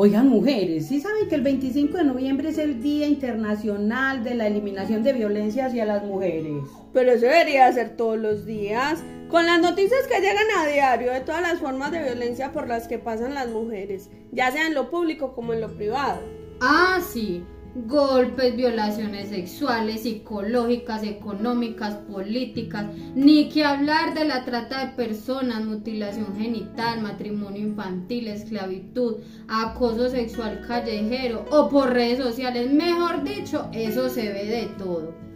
Oigan, mujeres, ¿sí saben que el 25 de noviembre es el Día Internacional de la Eliminación de Violencia hacia las Mujeres? Pero eso debería ser todos los días. Con las noticias que llegan a diario de todas las formas de violencia por las que pasan las mujeres, ya sea en lo público como en lo privado. Ah, sí golpes, violaciones sexuales, psicológicas, económicas, políticas, ni que hablar de la trata de personas, mutilación genital, matrimonio infantil, esclavitud, acoso sexual callejero o por redes sociales. Mejor dicho, eso se ve de todo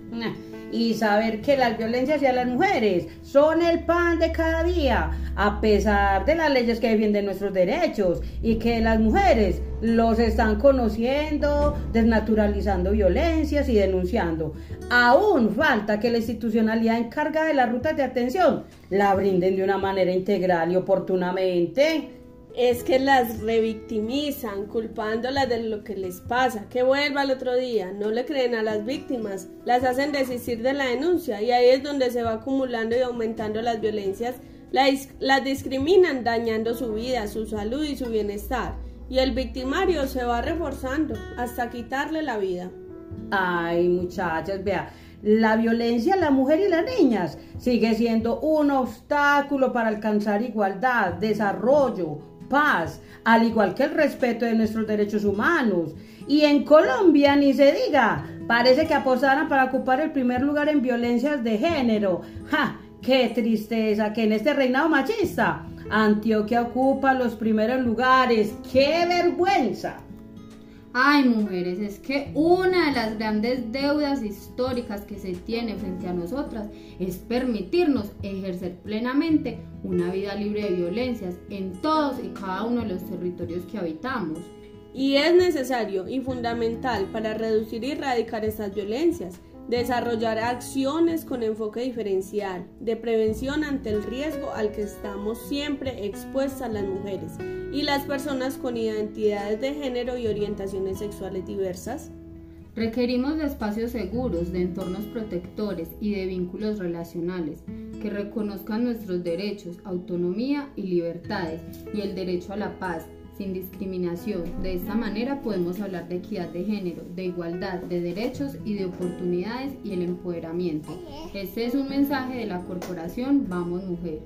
y saber que las violencias hacia las mujeres son el pan de cada día, a pesar de las leyes que defienden nuestros derechos y que las mujeres los están conociendo, desnaturalizando violencias y denunciando. Aún falta que la institucionalidad encargada de las rutas de atención la brinden de una manera integral y oportunamente es que las revictimizan, culpándolas de lo que les pasa, que vuelva el otro día, no le creen a las víctimas, las hacen desistir de la denuncia y ahí es donde se va acumulando y aumentando las violencias, las, las discriminan dañando su vida, su salud y su bienestar y el victimario se va reforzando hasta quitarle la vida. Ay, muchachas, vea, la violencia a la mujer y las niñas sigue siendo un obstáculo para alcanzar igualdad, desarrollo, paz, al igual que el respeto de nuestros derechos humanos. Y en Colombia ni se diga, parece que apostaran para ocupar el primer lugar en violencias de género. ¡Ja! ¡Qué tristeza que en este reinado machista Antioquia ocupa los primeros lugares! ¡Qué vergüenza! Ay, mujeres, es que una de las grandes deudas históricas que se tiene frente a nosotras es permitirnos ejercer plenamente una vida libre de violencias en todos y cada uno de los territorios que habitamos. Y es necesario y fundamental para reducir y erradicar estas violencias desarrollar acciones con enfoque diferencial de prevención ante el riesgo al que estamos siempre expuestas las mujeres y las personas con identidades de género y orientaciones sexuales diversas. Requerimos de espacios seguros, de entornos protectores y de vínculos relacionales que reconozcan nuestros derechos, autonomía y libertades y el derecho a la paz, sin discriminación. De esta manera podemos hablar de equidad de género, de igualdad, de derechos y de oportunidades y el empoderamiento. Este es un mensaje de la corporación Vamos Mujer.